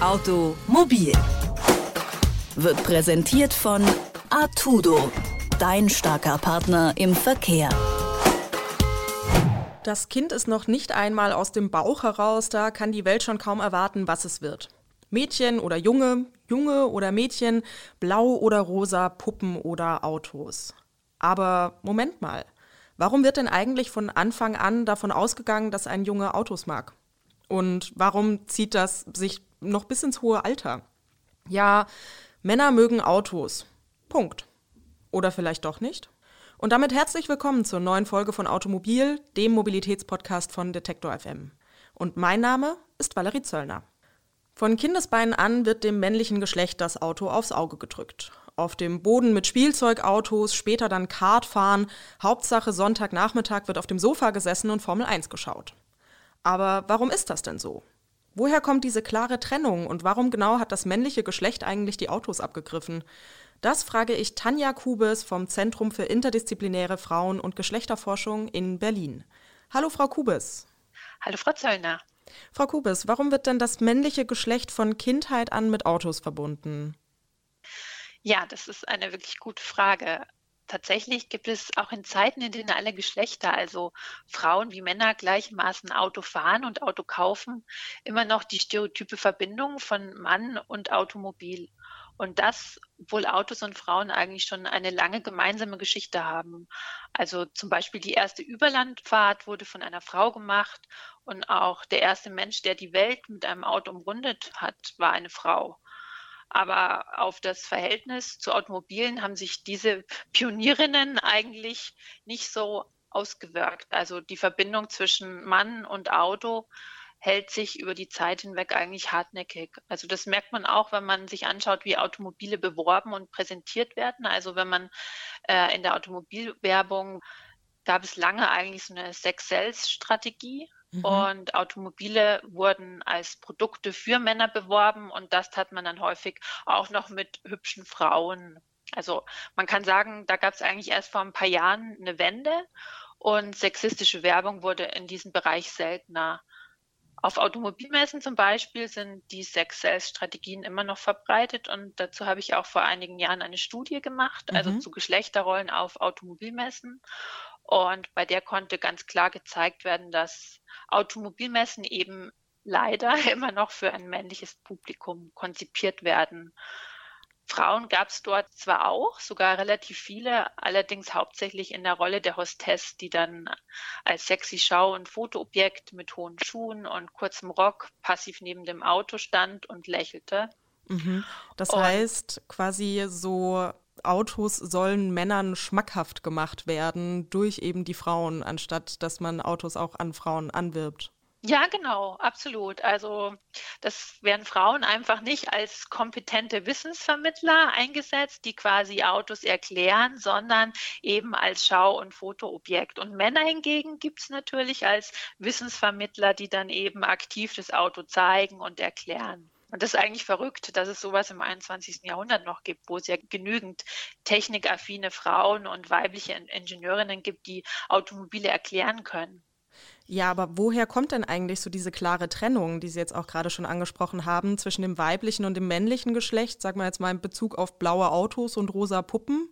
Automobil wird präsentiert von Artudo, dein starker Partner im Verkehr. Das Kind ist noch nicht einmal aus dem Bauch heraus, da kann die Welt schon kaum erwarten, was es wird. Mädchen oder Junge, Junge oder Mädchen, blau oder rosa, Puppen oder Autos. Aber Moment mal, warum wird denn eigentlich von Anfang an davon ausgegangen, dass ein Junge Autos mag? Und warum zieht das sich noch bis ins hohe Alter? Ja, Männer mögen Autos. Punkt. Oder vielleicht doch nicht? Und damit herzlich willkommen zur neuen Folge von Automobil, dem Mobilitätspodcast von Detektor FM. Und mein Name ist Valerie Zöllner. Von Kindesbeinen an wird dem männlichen Geschlecht das Auto aufs Auge gedrückt. Auf dem Boden mit Spielzeugautos, später dann Kart fahren, Hauptsache Sonntagnachmittag wird auf dem Sofa gesessen und Formel 1 geschaut. Aber warum ist das denn so? Woher kommt diese klare Trennung und warum genau hat das männliche Geschlecht eigentlich die Autos abgegriffen? Das frage ich Tanja Kubes vom Zentrum für interdisziplinäre Frauen- und Geschlechterforschung in Berlin. Hallo, Frau Kubes. Hallo, Frau Zöllner. Frau Kubes, warum wird denn das männliche Geschlecht von Kindheit an mit Autos verbunden? Ja, das ist eine wirklich gute Frage. Tatsächlich gibt es auch in Zeiten, in denen alle Geschlechter, also Frauen wie Männer gleichermaßen Auto fahren und Auto kaufen, immer noch die stereotype Verbindung von Mann und Automobil. Und das, obwohl Autos und Frauen eigentlich schon eine lange gemeinsame Geschichte haben. Also zum Beispiel die erste Überlandfahrt wurde von einer Frau gemacht und auch der erste Mensch, der die Welt mit einem Auto umrundet hat, war eine Frau. Aber auf das Verhältnis zu Automobilen haben sich diese Pionierinnen eigentlich nicht so ausgewirkt. Also die Verbindung zwischen Mann und Auto hält sich über die Zeit hinweg eigentlich hartnäckig. Also das merkt man auch, wenn man sich anschaut, wie Automobile beworben und präsentiert werden. Also wenn man äh, in der Automobilwerbung gab es lange eigentlich so eine Sex-Sales-Strategie. Mhm. Und Automobile wurden als Produkte für Männer beworben und das hat man dann häufig auch noch mit hübschen Frauen. Also man kann sagen, da gab es eigentlich erst vor ein paar Jahren eine Wende und sexistische Werbung wurde in diesem Bereich seltener. Auf Automobilmessen zum Beispiel sind die Sex-Sales-Strategien immer noch verbreitet und dazu habe ich auch vor einigen Jahren eine Studie gemacht, also mhm. zu Geschlechterrollen auf Automobilmessen. Und bei der konnte ganz klar gezeigt werden, dass Automobilmessen eben leider immer noch für ein männliches Publikum konzipiert werden. Frauen gab es dort zwar auch, sogar relativ viele, allerdings hauptsächlich in der Rolle der Hostess, die dann als sexy Schau- und Fotoobjekt mit hohen Schuhen und kurzem Rock passiv neben dem Auto stand und lächelte. Mhm. Das und heißt quasi so Autos sollen Männern schmackhaft gemacht werden durch eben die Frauen, anstatt dass man Autos auch an Frauen anwirbt. Ja, genau, absolut. Also das werden Frauen einfach nicht als kompetente Wissensvermittler eingesetzt, die quasi Autos erklären, sondern eben als Schau- und Fotoobjekt. Und Männer hingegen gibt es natürlich als Wissensvermittler, die dann eben aktiv das Auto zeigen und erklären. Und das ist eigentlich verrückt, dass es sowas im 21. Jahrhundert noch gibt, wo es ja genügend technikaffine Frauen und weibliche Ingenieurinnen gibt, die Automobile erklären können. Ja, aber woher kommt denn eigentlich so diese klare Trennung, die Sie jetzt auch gerade schon angesprochen haben, zwischen dem weiblichen und dem männlichen Geschlecht? Sag mal jetzt mal in Bezug auf blaue Autos und rosa Puppen?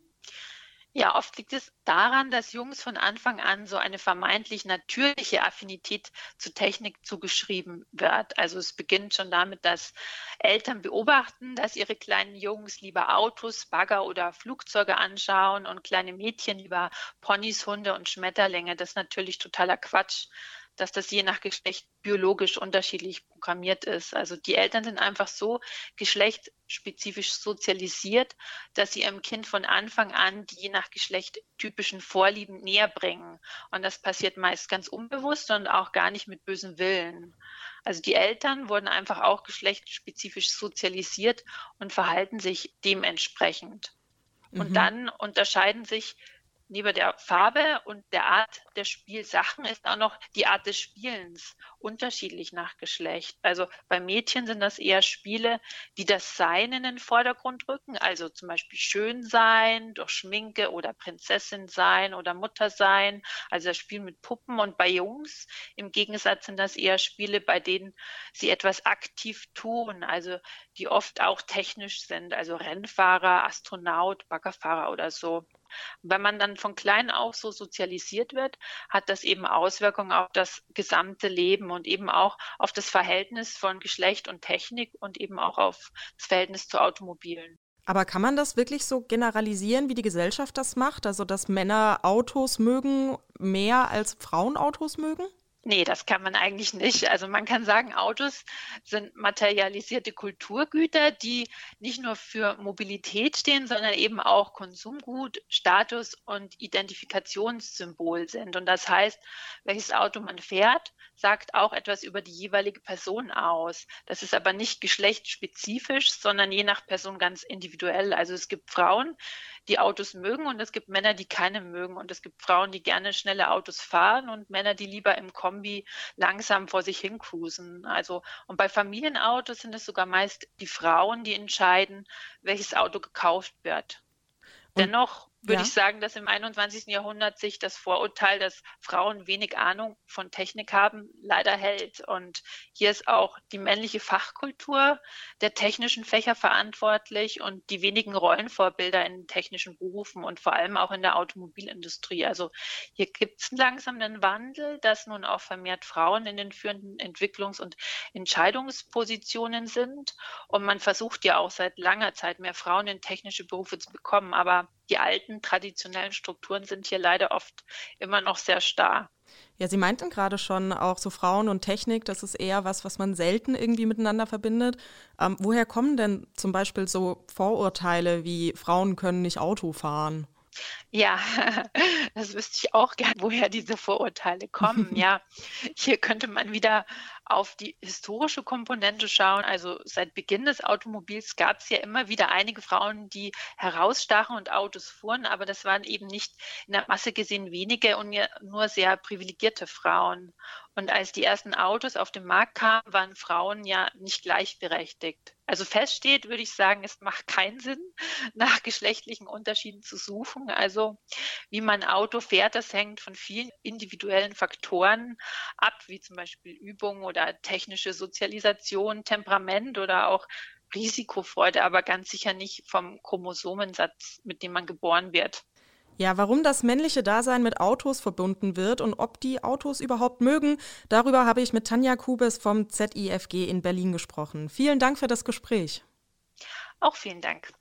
Ja, oft liegt es daran, dass Jungs von Anfang an so eine vermeintlich natürliche Affinität zu Technik zugeschrieben wird. Also es beginnt schon damit, dass Eltern beobachten, dass ihre kleinen Jungs lieber Autos, Bagger oder Flugzeuge anschauen und kleine Mädchen lieber Ponys, Hunde und Schmetterlinge. Das ist natürlich totaler Quatsch dass das je nach Geschlecht biologisch unterschiedlich programmiert ist. Also die Eltern sind einfach so geschlechtsspezifisch sozialisiert, dass sie ihrem Kind von Anfang an die je nach Geschlecht typischen Vorlieben näher bringen. Und das passiert meist ganz unbewusst und auch gar nicht mit bösem Willen. Also die Eltern wurden einfach auch geschlechtsspezifisch sozialisiert und verhalten sich dementsprechend. Und mhm. dann unterscheiden sich neben der Farbe und der Art der Spielsachen ist auch noch die Art des Spielens unterschiedlich nach Geschlecht. Also bei Mädchen sind das eher Spiele, die das Sein in den Vordergrund rücken, also zum Beispiel schön sein durch Schminke oder Prinzessin sein oder Mutter sein, also das Spiel mit Puppen. Und bei Jungs im Gegensatz sind das eher Spiele, bei denen sie etwas aktiv tun, also die oft auch technisch sind, also Rennfahrer, Astronaut, Baggerfahrer oder so. Wenn man dann von klein auf so sozialisiert wird, hat das eben Auswirkungen auf das gesamte Leben und eben auch auf das Verhältnis von Geschlecht und Technik und eben auch auf das Verhältnis zu Automobilen. Aber kann man das wirklich so generalisieren, wie die Gesellschaft das macht? Also, dass Männer Autos mögen mehr als Frauen Autos mögen? Nee, das kann man eigentlich nicht. Also man kann sagen, Autos sind materialisierte Kulturgüter, die nicht nur für Mobilität stehen, sondern eben auch Konsumgut, Status und Identifikationssymbol sind. Und das heißt, welches Auto man fährt, sagt auch etwas über die jeweilige Person aus. Das ist aber nicht geschlechtsspezifisch, sondern je nach Person ganz individuell. Also es gibt Frauen, die Autos mögen und es gibt Männer, die keine mögen. Und es gibt Frauen, die gerne schnelle Autos fahren und Männer, die lieber im Kombi langsam vor sich hin cruisen. Also, und bei Familienautos sind es sogar meist die Frauen, die entscheiden, welches Auto gekauft wird. Dennoch würde ja. ich sagen, dass im 21. Jahrhundert sich das Vorurteil, dass Frauen wenig Ahnung von Technik haben, leider hält. Und hier ist auch die männliche Fachkultur der technischen Fächer verantwortlich und die wenigen Rollenvorbilder in technischen Berufen und vor allem auch in der Automobilindustrie. Also hier gibt es langsam einen Wandel, dass nun auch vermehrt Frauen in den führenden Entwicklungs- und Entscheidungspositionen sind. Und man versucht ja auch seit langer Zeit mehr Frauen in technische Berufe zu bekommen. Aber die alten traditionellen Strukturen sind hier leider oft immer noch sehr starr. Ja, Sie meinten gerade schon auch so Frauen und Technik, das ist eher was, was man selten irgendwie miteinander verbindet. Ähm, woher kommen denn zum Beispiel so Vorurteile wie Frauen können nicht Auto fahren? Ja, das wüsste ich auch gern, woher diese Vorurteile kommen. Ja, hier könnte man wieder auf die historische Komponente schauen. Also seit Beginn des Automobils gab es ja immer wieder einige Frauen, die herausstachen und Autos fuhren, aber das waren eben nicht in der Masse gesehen wenige und nur sehr privilegierte Frauen. Und als die ersten Autos auf den Markt kamen, waren Frauen ja nicht gleichberechtigt. Also feststeht, würde ich sagen, es macht keinen Sinn, nach geschlechtlichen Unterschieden zu suchen. Also wie man Auto fährt, das hängt von vielen individuellen Faktoren ab, wie zum Beispiel Übung oder technische Sozialisation, Temperament oder auch Risikofreude, aber ganz sicher nicht vom Chromosomensatz, mit dem man geboren wird. Ja, warum das männliche Dasein mit Autos verbunden wird und ob die Autos überhaupt mögen, darüber habe ich mit Tanja Kubes vom ZIFG in Berlin gesprochen. Vielen Dank für das Gespräch. Auch vielen Dank.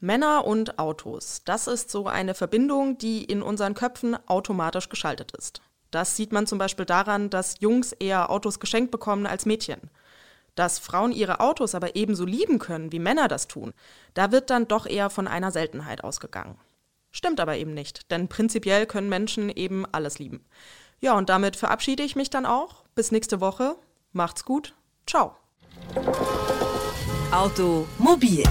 Männer und Autos, das ist so eine Verbindung, die in unseren Köpfen automatisch geschaltet ist. Das sieht man zum Beispiel daran, dass Jungs eher Autos geschenkt bekommen als Mädchen. Dass Frauen ihre Autos aber ebenso lieben können, wie Männer das tun, da wird dann doch eher von einer Seltenheit ausgegangen. Stimmt aber eben nicht, denn prinzipiell können Menschen eben alles lieben. Ja, und damit verabschiede ich mich dann auch. Bis nächste Woche. Macht's gut. Ciao. Automobil